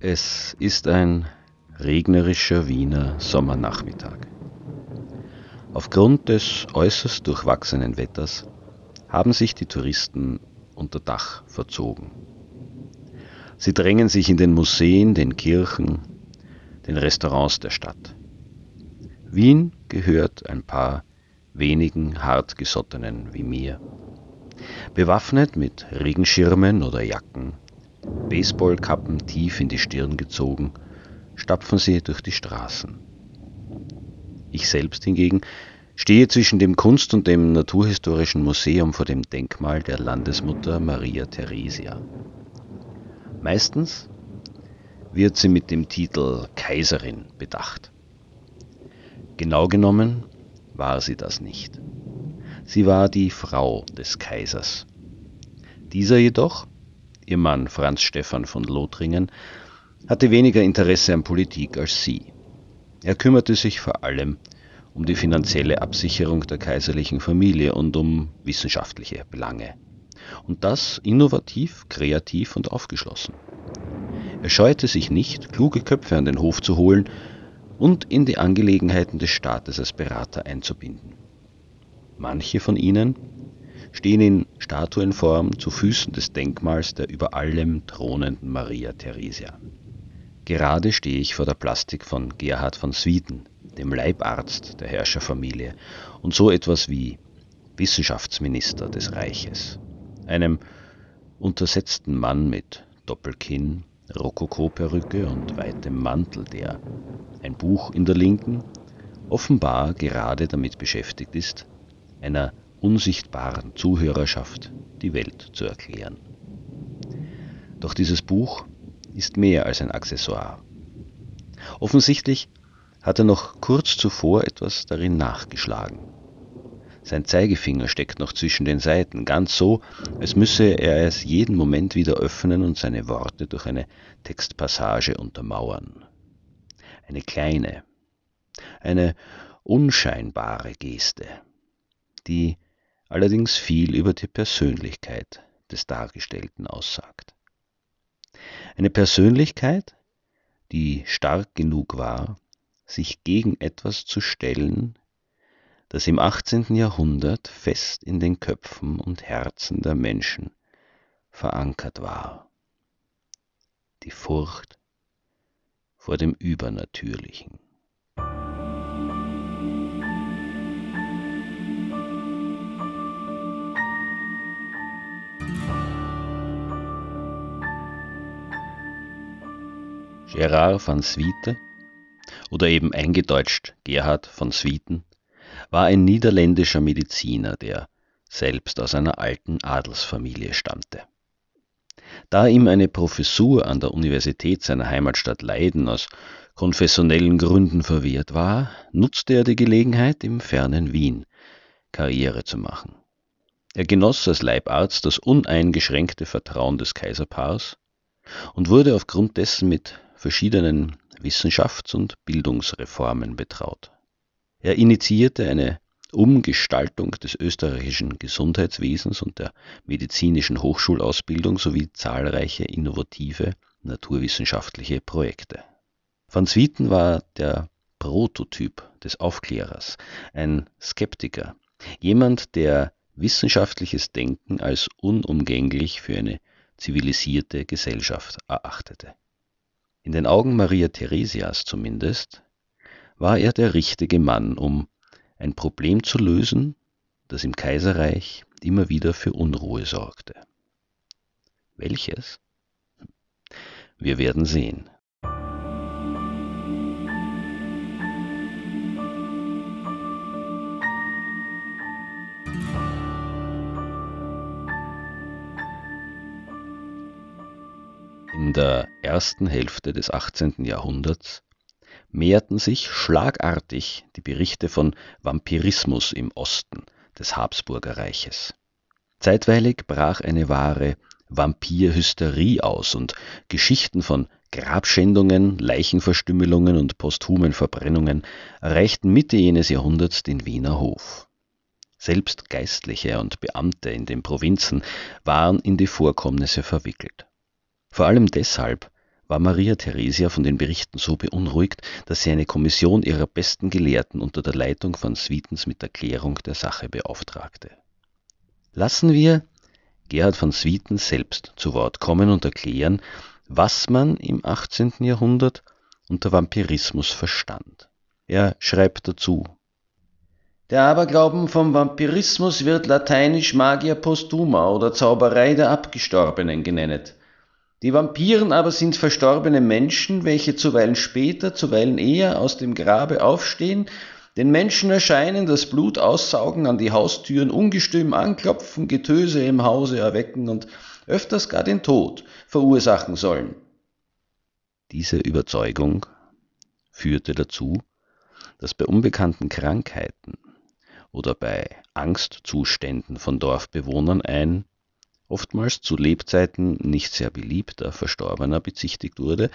Es ist ein regnerischer Wiener Sommernachmittag. Aufgrund des äußerst durchwachsenen Wetters haben sich die Touristen unter Dach verzogen. Sie drängen sich in den Museen, den Kirchen, den Restaurants der Stadt. Wien gehört ein paar wenigen hartgesottenen wie mir. Bewaffnet mit Regenschirmen oder Jacken, Baseballkappen tief in die Stirn gezogen, stapfen sie durch die Straßen. Ich selbst hingegen stehe zwischen dem Kunst- und dem Naturhistorischen Museum vor dem Denkmal der Landesmutter Maria Theresia. Meistens wird sie mit dem Titel Kaiserin bedacht. Genau genommen war sie das nicht. Sie war die Frau des Kaisers. Dieser jedoch, ihr Mann Franz Stephan von Lothringen, hatte weniger Interesse an Politik als sie. Er kümmerte sich vor allem um die finanzielle Absicherung der kaiserlichen Familie und um wissenschaftliche Belange. Und das innovativ, kreativ und aufgeschlossen. Er scheute sich nicht, kluge Köpfe an den Hof zu holen und in die Angelegenheiten des Staates als Berater einzubinden. Manche von ihnen stehen in Statuenform zu Füßen des Denkmals der über allem thronenden Maria Theresia. Gerade stehe ich vor der Plastik von Gerhard von Swieten, dem Leibarzt der Herrscherfamilie und so etwas wie Wissenschaftsminister des Reiches, einem untersetzten Mann mit Doppelkinn, Rokokoperücke und weitem Mantel, der, ein Buch in der Linken, offenbar gerade damit beschäftigt ist, einer unsichtbaren Zuhörerschaft die Welt zu erklären. Doch dieses Buch ist mehr als ein Accessoire. Offensichtlich hat er noch kurz zuvor etwas darin nachgeschlagen. Sein Zeigefinger steckt noch zwischen den Seiten, ganz so, als müsse er es jeden Moment wieder öffnen und seine Worte durch eine Textpassage untermauern. Eine kleine, eine unscheinbare Geste, die allerdings viel über die Persönlichkeit des Dargestellten aussagt. Eine Persönlichkeit, die stark genug war, sich gegen etwas zu stellen, das im 18. Jahrhundert fest in den Köpfen und Herzen der Menschen verankert war. Die Furcht vor dem Übernatürlichen. Gerard van Swiete oder eben eingedeutscht Gerhard von Swieten war ein niederländischer Mediziner, der selbst aus einer alten Adelsfamilie stammte. Da ihm eine Professur an der Universität seiner Heimatstadt Leiden aus konfessionellen Gründen verwehrt war, nutzte er die Gelegenheit, im fernen Wien Karriere zu machen. Er genoss als Leibarzt das uneingeschränkte Vertrauen des Kaiserpaars und wurde aufgrund dessen mit verschiedenen Wissenschafts- und Bildungsreformen betraut. Er initiierte eine Umgestaltung des österreichischen Gesundheitswesens und der medizinischen Hochschulausbildung sowie zahlreiche innovative naturwissenschaftliche Projekte. Van Swieten war der Prototyp des Aufklärers, ein Skeptiker, jemand, der wissenschaftliches Denken als unumgänglich für eine zivilisierte Gesellschaft erachtete. In den Augen Maria Theresias zumindest war er der richtige Mann, um ein Problem zu lösen, das im Kaiserreich immer wieder für Unruhe sorgte. Welches? Wir werden sehen. In der ersten Hälfte des 18. Jahrhunderts mehrten sich schlagartig die Berichte von Vampirismus im Osten des Habsburgerreiches. Zeitweilig brach eine wahre Vampirhysterie aus und Geschichten von Grabschändungen, Leichenverstümmelungen und posthumen Verbrennungen erreichten Mitte jenes Jahrhunderts den Wiener Hof. Selbst Geistliche und Beamte in den Provinzen waren in die Vorkommnisse verwickelt. Vor allem deshalb war Maria Theresia von den Berichten so beunruhigt, dass sie eine Kommission ihrer besten Gelehrten unter der Leitung von Sweetens mit Erklärung der Sache beauftragte. Lassen wir Gerhard von Swieten selbst zu Wort kommen und erklären, was man im 18. Jahrhundert unter Vampirismus verstand. Er schreibt dazu Der Aberglauben vom Vampirismus wird lateinisch Magia postuma oder Zauberei der Abgestorbenen genennet. Die Vampiren aber sind verstorbene Menschen, welche zuweilen später, zuweilen eher aus dem Grabe aufstehen, den Menschen erscheinen, das Blut aussaugen, an die Haustüren ungestüm anklopfen, Getöse im Hause erwecken und öfters gar den Tod verursachen sollen. Diese Überzeugung führte dazu, dass bei unbekannten Krankheiten oder bei Angstzuständen von Dorfbewohnern ein oftmals zu Lebzeiten nicht sehr beliebter Verstorbener bezichtigt wurde,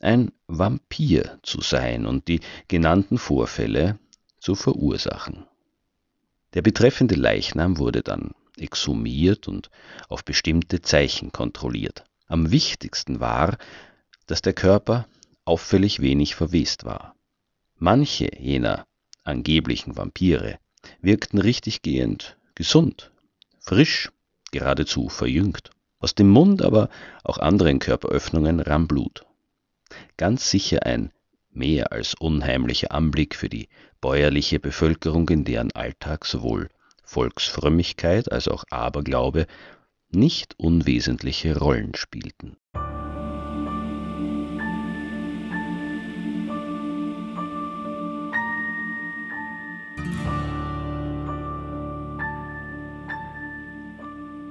ein Vampir zu sein und die genannten Vorfälle zu verursachen. Der betreffende Leichnam wurde dann exhumiert und auf bestimmte Zeichen kontrolliert. Am wichtigsten war, dass der Körper auffällig wenig verwest war. Manche jener angeblichen Vampire wirkten richtiggehend gesund, frisch geradezu verjüngt. Aus dem Mund, aber auch anderen Körperöffnungen rann Blut. Ganz sicher ein mehr als unheimlicher Anblick für die bäuerliche Bevölkerung, in deren Alltag sowohl Volksfrömmigkeit als auch Aberglaube nicht unwesentliche Rollen spielten.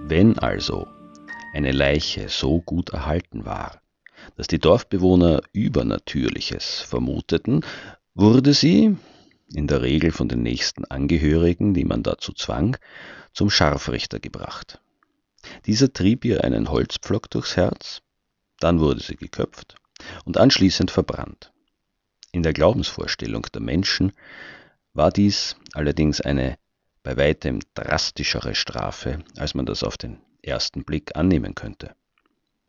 Wenn also eine Leiche so gut erhalten war, dass die Dorfbewohner Übernatürliches vermuteten, wurde sie, in der Regel von den nächsten Angehörigen, die man dazu zwang, zum Scharfrichter gebracht. Dieser trieb ihr einen Holzpflock durchs Herz, dann wurde sie geköpft und anschließend verbrannt. In der Glaubensvorstellung der Menschen war dies allerdings eine bei weitem drastischere Strafe, als man das auf den ersten Blick annehmen könnte.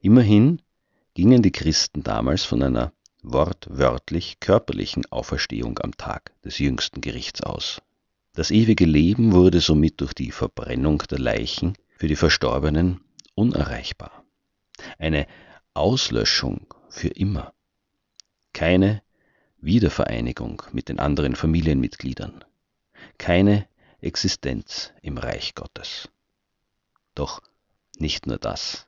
Immerhin gingen die Christen damals von einer wortwörtlich körperlichen Auferstehung am Tag des jüngsten Gerichts aus. Das ewige Leben wurde somit durch die Verbrennung der Leichen für die Verstorbenen unerreichbar. Eine Auslöschung für immer. Keine Wiedervereinigung mit den anderen Familienmitgliedern. Keine Existenz im Reich Gottes. Doch nicht nur das.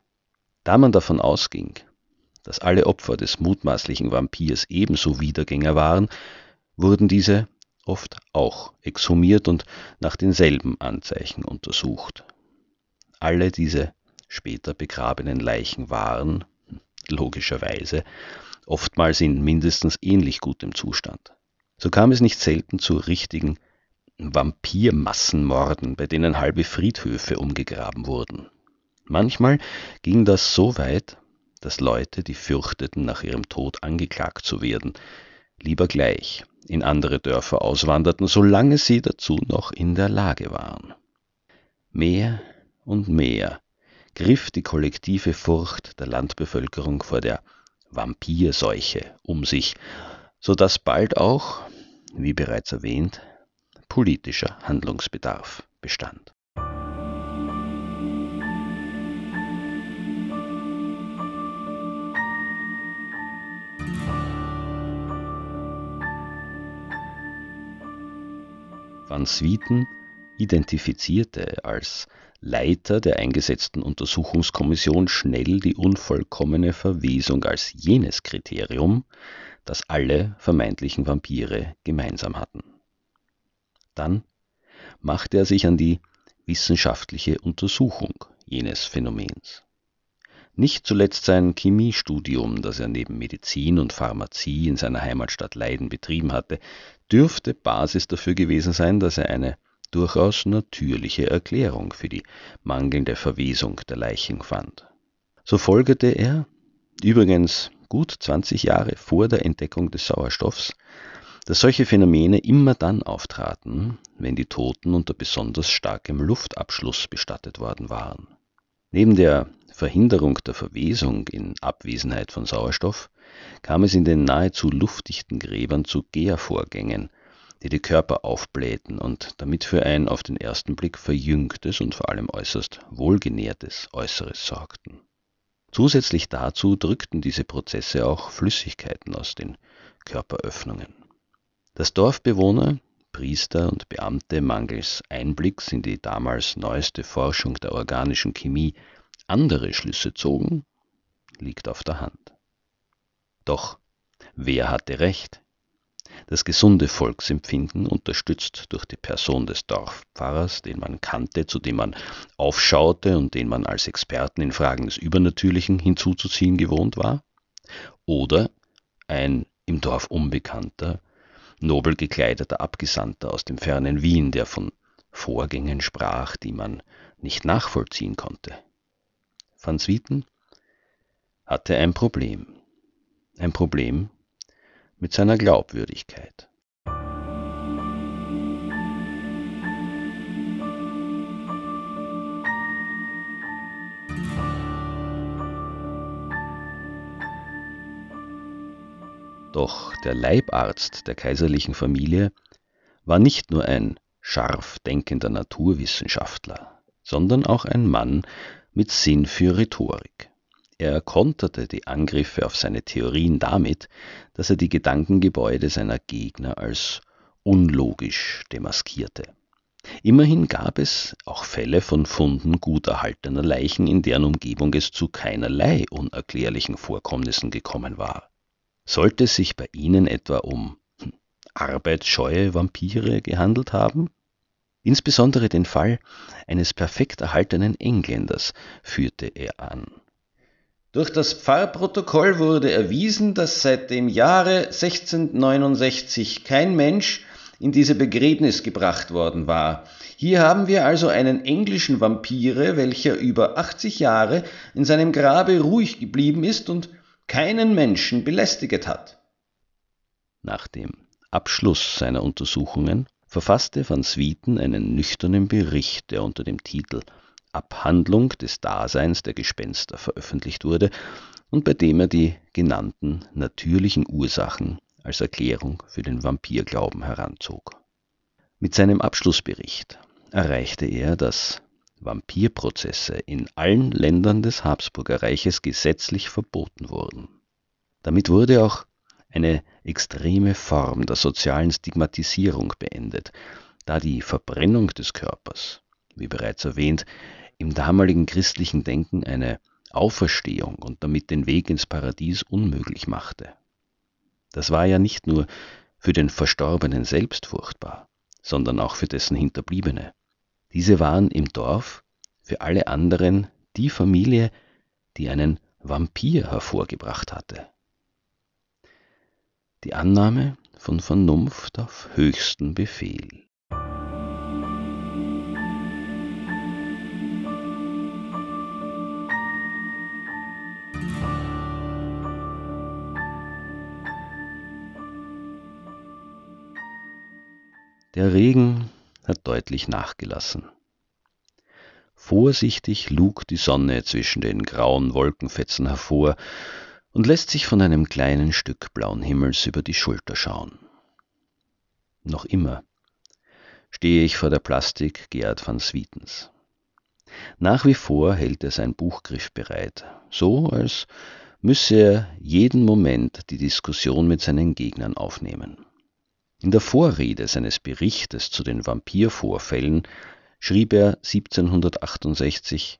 Da man davon ausging, dass alle Opfer des mutmaßlichen Vampirs ebenso Wiedergänger waren, wurden diese oft auch exhumiert und nach denselben Anzeichen untersucht. Alle diese später begrabenen Leichen waren, logischerweise, oftmals in mindestens ähnlich gutem Zustand. So kam es nicht selten zu richtigen Vampirmassenmorden, bei denen halbe Friedhöfe umgegraben wurden. Manchmal ging das so weit, dass Leute, die fürchteten, nach ihrem Tod angeklagt zu werden, lieber gleich in andere Dörfer auswanderten, solange sie dazu noch in der Lage waren. Mehr und mehr griff die kollektive Furcht der Landbevölkerung vor der Vampirseuche um sich, so dass bald auch, wie bereits erwähnt, politischer Handlungsbedarf bestand. Van Swieten identifizierte als Leiter der eingesetzten Untersuchungskommission schnell die unvollkommene Verwesung als jenes Kriterium, das alle vermeintlichen Vampire gemeinsam hatten. Dann machte er sich an die wissenschaftliche Untersuchung jenes Phänomens. Nicht zuletzt sein Chemiestudium, das er neben Medizin und Pharmazie in seiner Heimatstadt Leiden betrieben hatte, dürfte Basis dafür gewesen sein, dass er eine durchaus natürliche Erklärung für die mangelnde Verwesung der Leichen fand. So folgerte er, übrigens gut 20 Jahre vor der Entdeckung des Sauerstoffs, dass solche Phänomene immer dann auftraten, wenn die Toten unter besonders starkem Luftabschluss bestattet worden waren. Neben der Verhinderung der Verwesung in Abwesenheit von Sauerstoff kam es in den nahezu luftdichten Gräbern zu Gärvorgängen, die die Körper aufblähten und damit für ein auf den ersten Blick verjüngtes und vor allem äußerst wohlgenährtes Äußeres sorgten. Zusätzlich dazu drückten diese Prozesse auch Flüssigkeiten aus den Körperöffnungen. Dass Dorfbewohner, Priester und Beamte mangels Einblicks in die damals neueste Forschung der organischen Chemie andere Schlüsse zogen, liegt auf der Hand. Doch wer hatte recht? Das gesunde Volksempfinden, unterstützt durch die Person des Dorfpfarrers, den man kannte, zu dem man aufschaute und den man als Experten in Fragen des Übernatürlichen hinzuzuziehen gewohnt war? Oder ein im Dorf unbekannter, nobel gekleideter Abgesandter aus dem fernen Wien, der von Vorgängen sprach, die man nicht nachvollziehen konnte? Van Swieten hatte ein Problem. Ein Problem, mit seiner Glaubwürdigkeit. Doch der Leibarzt der kaiserlichen Familie war nicht nur ein scharf denkender Naturwissenschaftler, sondern auch ein Mann mit Sinn für Rhetorik. Er konterte die Angriffe auf seine Theorien damit, dass er die Gedankengebäude seiner Gegner als unlogisch demaskierte. Immerhin gab es auch Fälle von Funden gut erhaltener Leichen, in deren Umgebung es zu keinerlei unerklärlichen Vorkommnissen gekommen war. Sollte es sich bei ihnen etwa um hm, arbeitsscheue Vampire gehandelt haben? Insbesondere den Fall eines perfekt erhaltenen Engländers führte er an. Durch das Pfarrprotokoll wurde erwiesen, dass seit dem Jahre 1669 kein Mensch in diese Begräbnis gebracht worden war. Hier haben wir also einen englischen Vampire, welcher über 80 Jahre in seinem Grabe ruhig geblieben ist und keinen Menschen belästiget hat. Nach dem Abschluss seiner Untersuchungen verfasste van Swieten einen nüchternen Bericht, der unter dem Titel Abhandlung des Daseins der Gespenster veröffentlicht wurde und bei dem er die genannten natürlichen Ursachen als Erklärung für den Vampirglauben heranzog. Mit seinem Abschlussbericht erreichte er, dass Vampirprozesse in allen Ländern des Habsburger Reiches gesetzlich verboten wurden. Damit wurde auch eine extreme Form der sozialen Stigmatisierung beendet, da die Verbrennung des Körpers, wie bereits erwähnt, im damaligen christlichen Denken eine Auferstehung und damit den Weg ins Paradies unmöglich machte. Das war ja nicht nur für den Verstorbenen selbst furchtbar, sondern auch für dessen Hinterbliebene. Diese waren im Dorf für alle anderen die Familie, die einen Vampir hervorgebracht hatte. Die Annahme von Vernunft auf höchsten Befehl. Der Regen hat deutlich nachgelassen. Vorsichtig lug die Sonne zwischen den grauen Wolkenfetzen hervor, und lässt sich von einem kleinen Stück blauen Himmels über die Schulter schauen. Noch immer stehe ich vor der Plastik Gerhard van Swietens. Nach wie vor hält er sein Buchgriff bereit, so als müsse er jeden Moment die Diskussion mit seinen Gegnern aufnehmen. In der Vorrede seines Berichtes zu den Vampirvorfällen schrieb er 1768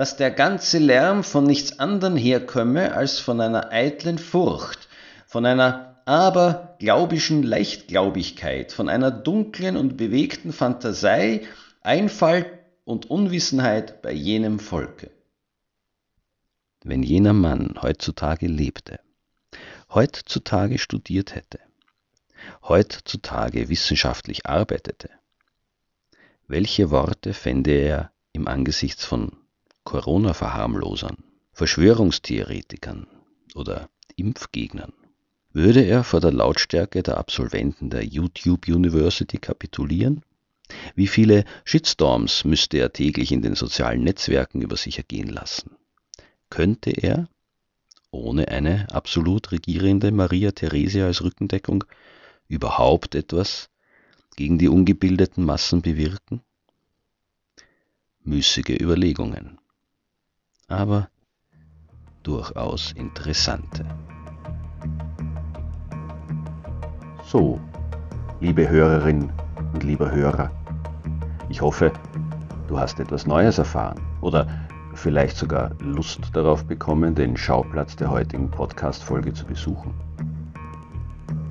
dass der ganze Lärm von nichts anderem herkomme als von einer eitlen Furcht, von einer aberglaubischen Leichtglaubigkeit, von einer dunklen und bewegten Phantasei, Einfall und Unwissenheit bei jenem Volke. Wenn jener Mann heutzutage lebte, heutzutage studiert hätte, heutzutage wissenschaftlich arbeitete, welche Worte fände er im Angesichts von Corona-Verharmlosern, Verschwörungstheoretikern oder Impfgegnern? Würde er vor der Lautstärke der Absolventen der YouTube University kapitulieren? Wie viele Shitstorms müsste er täglich in den sozialen Netzwerken über sich ergehen lassen? Könnte er, ohne eine absolut regierende Maria Theresia als Rückendeckung, überhaupt etwas gegen die ungebildeten Massen bewirken? Müßige Überlegungen aber durchaus interessante. So, liebe Hörerin und lieber Hörer, ich hoffe, du hast etwas Neues erfahren oder vielleicht sogar Lust darauf bekommen, den Schauplatz der heutigen Podcast-Folge zu besuchen.